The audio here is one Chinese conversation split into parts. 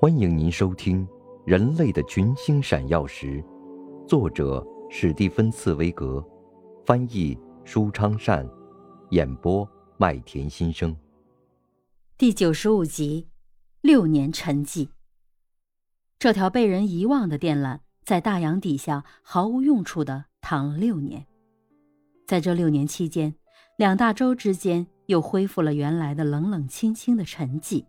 欢迎您收听《人类的群星闪耀时》，作者史蒂芬·茨威格，翻译舒昌善，演播麦田心声。第九十五集，六年沉寂。这条被人遗忘的电缆在大洋底下毫无用处的躺了六年，在这六年期间，两大洲之间又恢复了原来的冷冷清清的沉寂。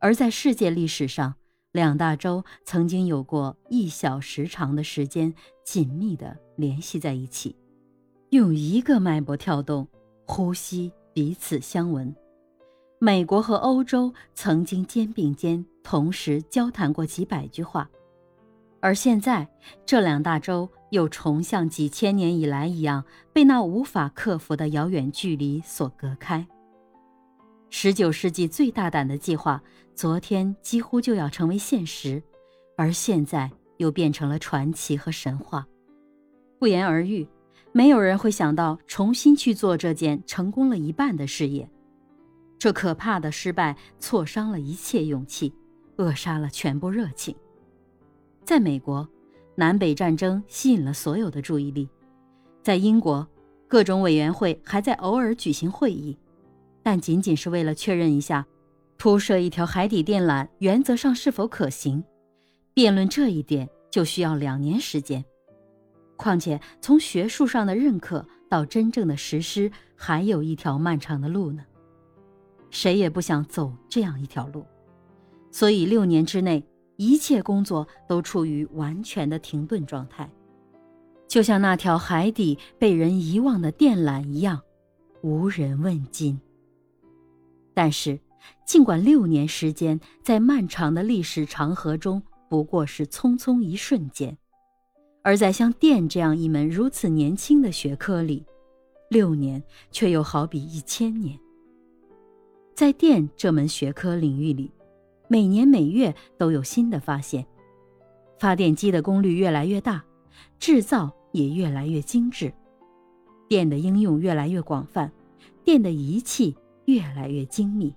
而在世界历史上，两大洲曾经有过一小时长的时间紧密地联系在一起，用一个脉搏跳动、呼吸、彼此相闻。美国和欧洲曾经肩并肩同时交谈过几百句话，而现在这两大洲又重像几千年以来一样，被那无法克服的遥远距离所隔开。十九世纪最大胆的计划，昨天几乎就要成为现实，而现在又变成了传奇和神话。不言而喻，没有人会想到重新去做这件成功了一半的事业。这可怕的失败挫伤了一切勇气，扼杀了全部热情。在美国，南北战争吸引了所有的注意力；在英国，各种委员会还在偶尔举行会议。但仅仅是为了确认一下，铺设一条海底电缆原则上是否可行，辩论这一点就需要两年时间。况且从学术上的认可到真正的实施，还有一条漫长的路呢。谁也不想走这样一条路，所以六年之内，一切工作都处于完全的停顿状态，就像那条海底被人遗忘的电缆一样，无人问津。但是，尽管六年时间在漫长的历史长河中不过是匆匆一瞬间，而在像电这样一门如此年轻的学科里，六年却又好比一千年。在电这门学科领域里，每年每月都有新的发现，发电机的功率越来越大，制造也越来越精致，电的应用越来越广泛，电的仪器。越来越精密，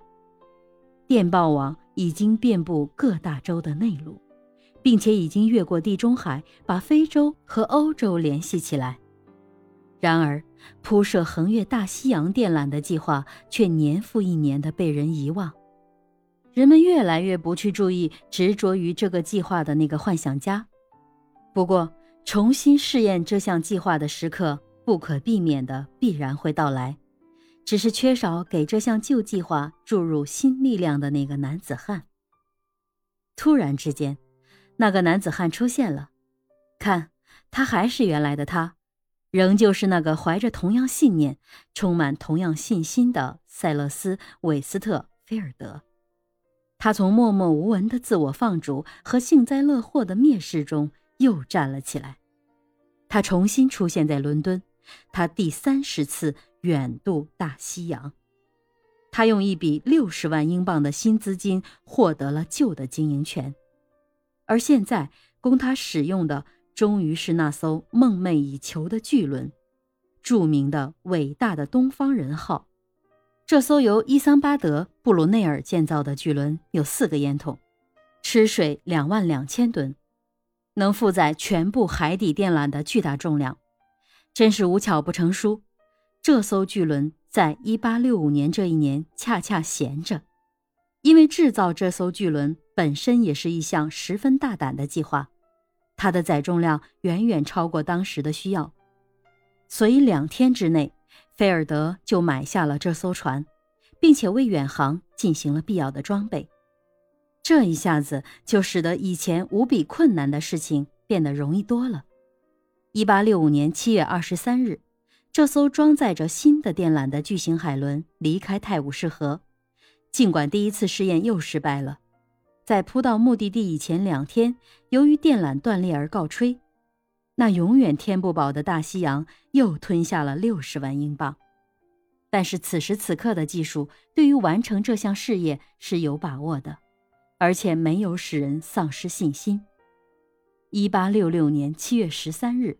电报网已经遍布各大洲的内陆，并且已经越过地中海，把非洲和欧洲联系起来。然而，铺设横越大西洋电缆的计划却年复一年的被人遗忘。人们越来越不去注意执着于这个计划的那个幻想家。不过，重新试验这项计划的时刻不可避免的必然会到来。只是缺少给这项旧计划注入新力量的那个男子汉。突然之间，那个男子汉出现了。看，他还是原来的他，仍旧是那个怀着同样信念、充满同样信心的塞勒斯·韦斯特·菲尔德。他从默默无闻的自我放逐和幸灾乐祸的蔑视中又站了起来。他重新出现在伦敦，他第三十次。远渡大西洋，他用一笔六十万英镑的新资金获得了旧的经营权，而现在供他使用的终于是那艘梦寐以求的巨轮——著名的伟大的东方人号。这艘由伊桑巴德·布鲁内尔建造的巨轮有四个烟筒，吃水两万两千吨，能负载全部海底电缆的巨大重量，真是无巧不成书。这艘巨轮在1865年这一年恰恰闲着，因为制造这艘巨轮本身也是一项十分大胆的计划，它的载重量远远超过当时的需要，所以两天之内，菲尔德就买下了这艘船，并且为远航进行了必要的装备。这一下子就使得以前无比困难的事情变得容易多了。1865年7月23日。这艘装载着新的电缆的巨型海轮离开泰晤士河，尽管第一次试验又失败了，在扑到目的地以前两天，由于电缆断裂而告吹。那永远填不饱的大西洋又吞下了六十万英镑。但是此时此刻的技术对于完成这项事业是有把握的，而且没有使人丧失信心。一八六六年七月十三日，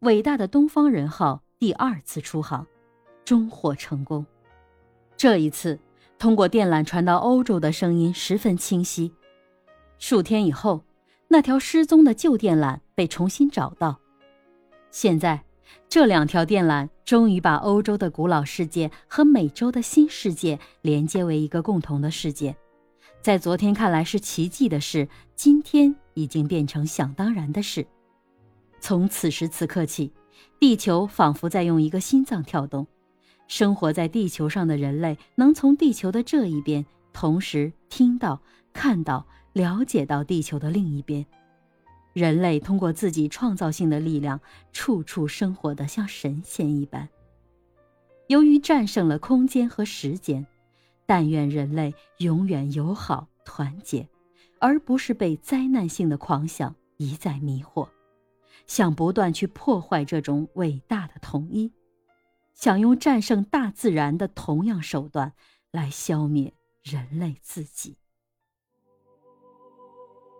伟大的东方人号。第二次出航，终获成功。这一次，通过电缆传到欧洲的声音十分清晰。数天以后，那条失踪的旧电缆被重新找到。现在，这两条电缆终于把欧洲的古老世界和美洲的新世界连接为一个共同的世界。在昨天看来是奇迹的事，今天已经变成想当然的事。从此时此刻起，地球仿佛在用一个心脏跳动。生活在地球上的人类能从地球的这一边同时听到、看到、了解到地球的另一边。人类通过自己创造性的力量，处处生活的像神仙一般。由于战胜了空间和时间。但愿人类永远友好团结，而不是被灾难性的狂想一再迷惑，想不断去破坏这种伟大的统一，想用战胜大自然的同样手段来消灭人类自己。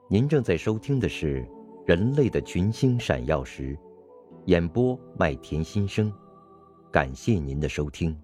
您正在收听的是《人类的群星闪耀时》，演播麦田心声，感谢您的收听。